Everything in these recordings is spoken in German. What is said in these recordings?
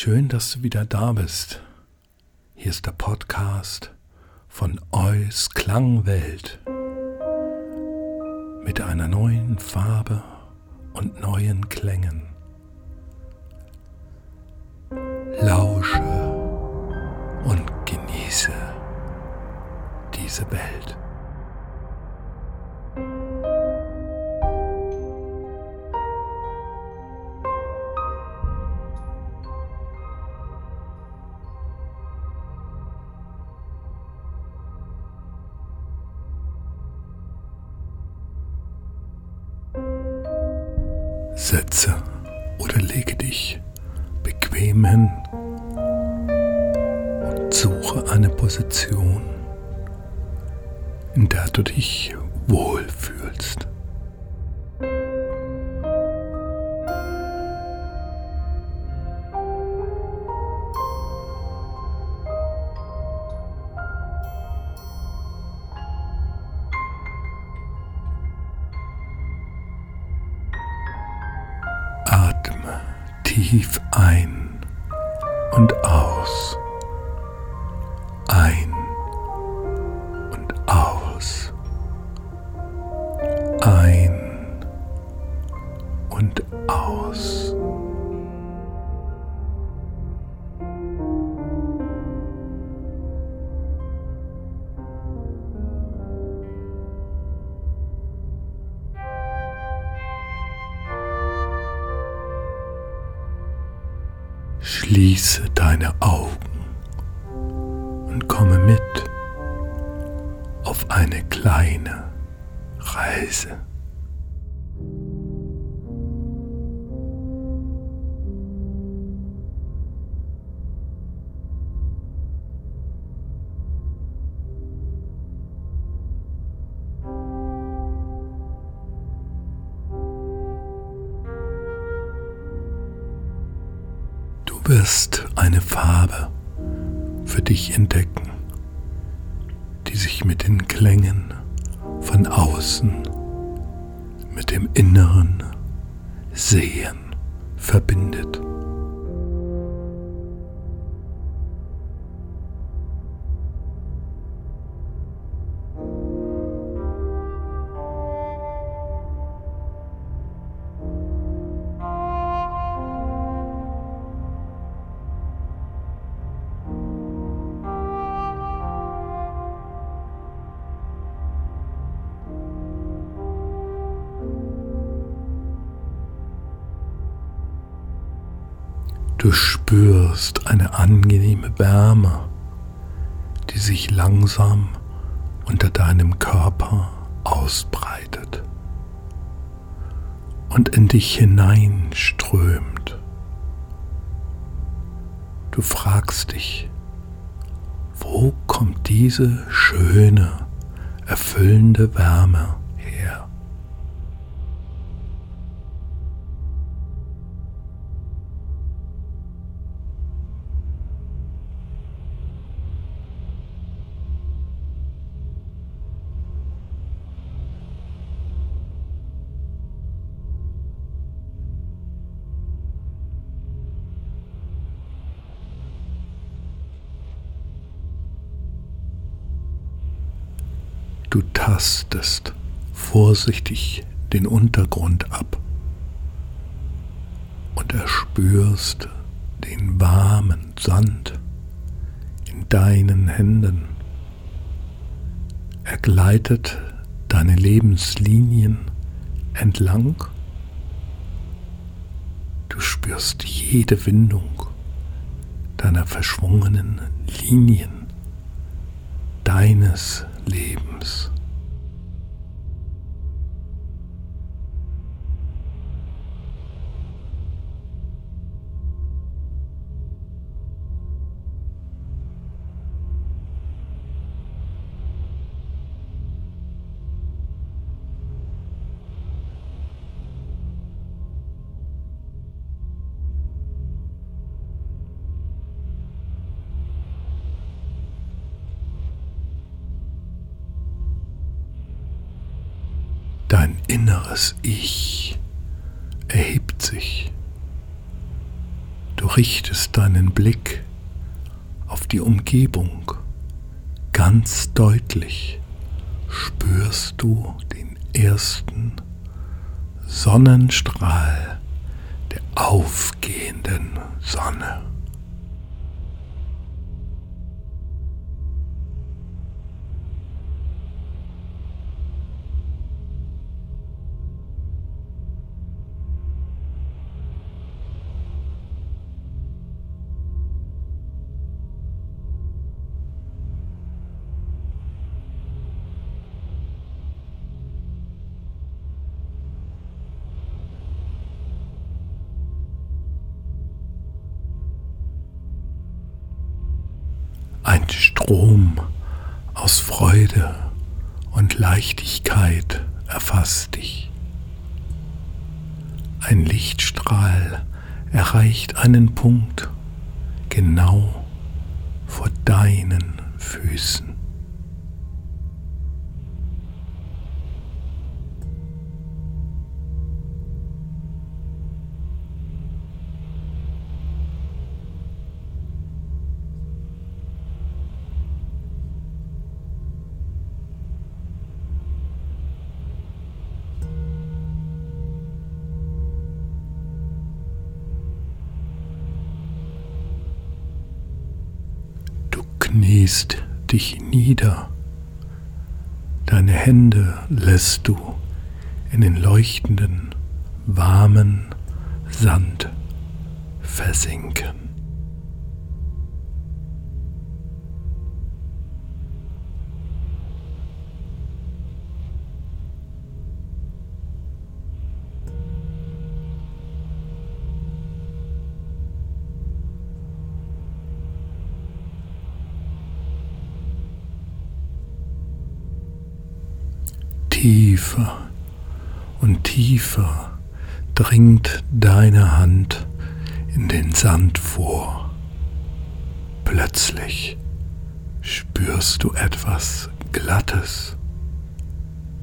Schön, dass du wieder da bist. Hier ist der Podcast von Eus Klangwelt mit einer neuen Farbe und neuen Klängen. Lausche und genieße diese Welt. Setze oder lege dich bequem hin und suche eine Position, in der du dich wohlfühlst. Tief ein und aus. Ein und aus. Ein und aus. Schließe deine Augen und komme mit auf eine kleine Reise. Wirst eine Farbe für dich entdecken, die sich mit den Klängen von außen, mit dem inneren Sehen verbindet. Du spürst eine angenehme Wärme, die sich langsam unter deinem Körper ausbreitet und in dich hineinströmt. Du fragst dich, wo kommt diese schöne, erfüllende Wärme Du tastest vorsichtig den Untergrund ab und erspürst den warmen Sand in deinen Händen. Er gleitet deine Lebenslinien entlang. Du spürst jede Windung deiner verschwungenen Linien deines Lebens. Dein inneres Ich erhebt sich Du richtest deinen Blick auf die Umgebung. Ganz deutlich spürst du den ersten Sonnenstrahl der aufgehenden Sonne. Strom aus Freude und Leichtigkeit erfasst dich. Ein Lichtstrahl erreicht einen Punkt genau vor deinen Füßen. Kniest dich nieder, deine Hände lässt du in den leuchtenden, warmen Sand versinken. Tiefer und tiefer dringt deine Hand in den Sand vor. Plötzlich spürst du etwas Glattes,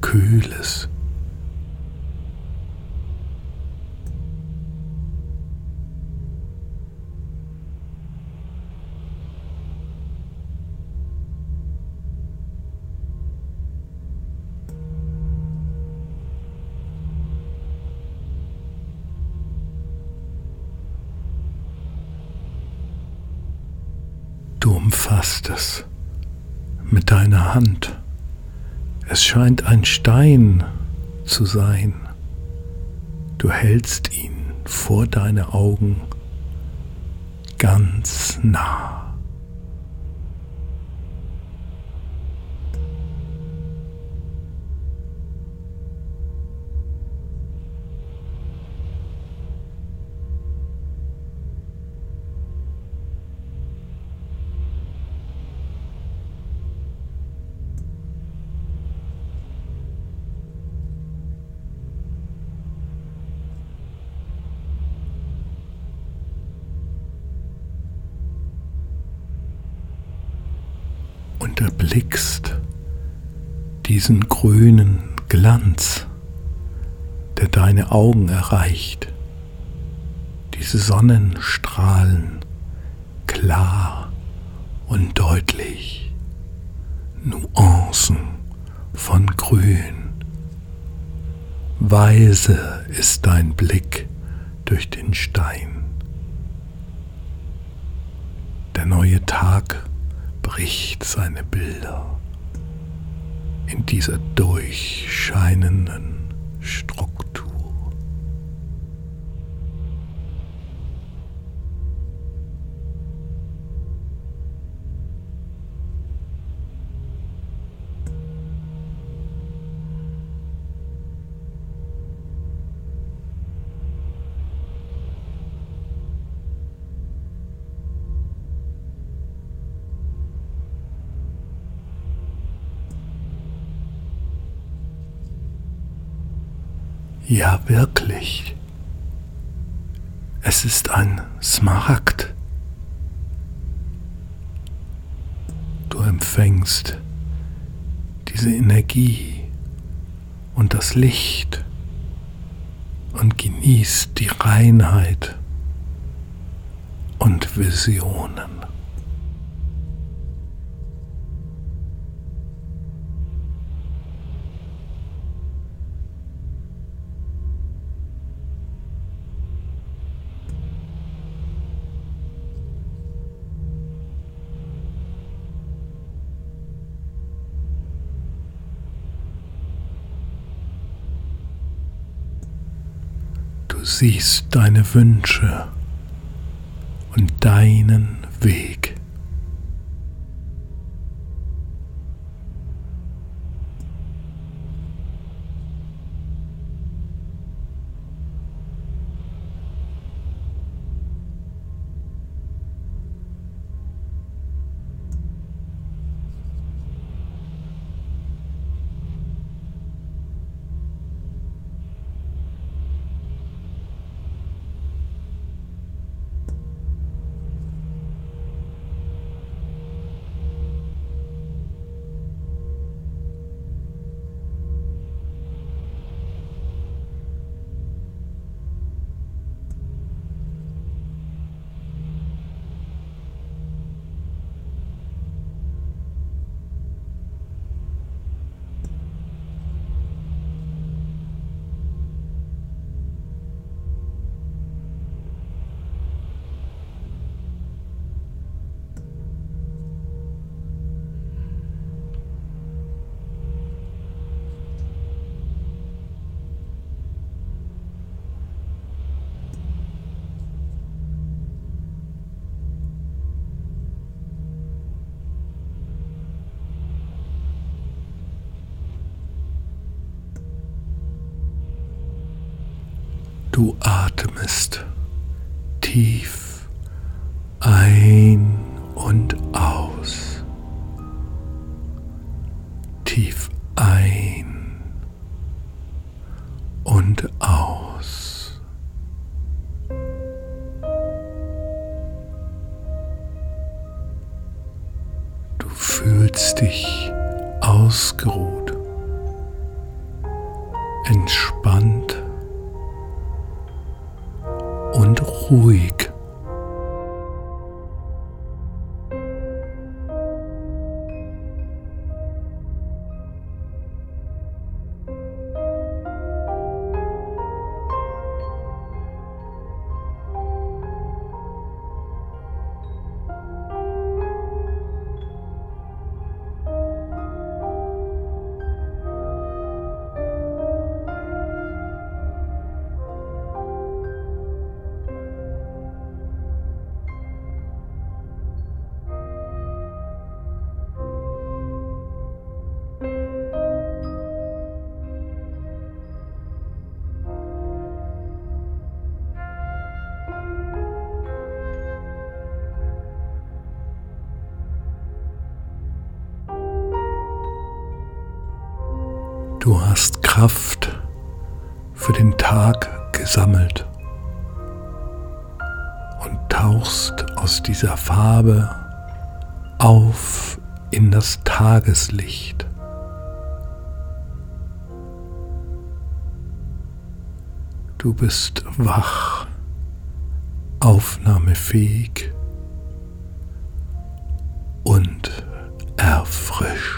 Kühles, umfasst es mit deiner Hand. Es scheint ein Stein zu sein. Du hältst ihn vor deine Augen ganz nah. Und erblickst diesen grünen Glanz, der deine Augen erreicht, diese Sonnenstrahlen klar und deutlich, Nuancen von Grün. Weise ist dein Blick durch den Stein. Der neue Tag bricht seine Bilder in dieser durchscheinenden Struktur. Ja, wirklich. Es ist ein Smaragd. Du empfängst diese Energie und das Licht und genießt die Reinheit und Visionen. Siehst deine Wünsche und deinen Weg. Du atmest tief ein und aus. Tief ein und aus. Du fühlst dich ausgeruht, entspannt ruhig. Du hast Kraft für den Tag gesammelt und tauchst aus dieser Farbe auf in das Tageslicht. Du bist wach, aufnahmefähig und erfrischt.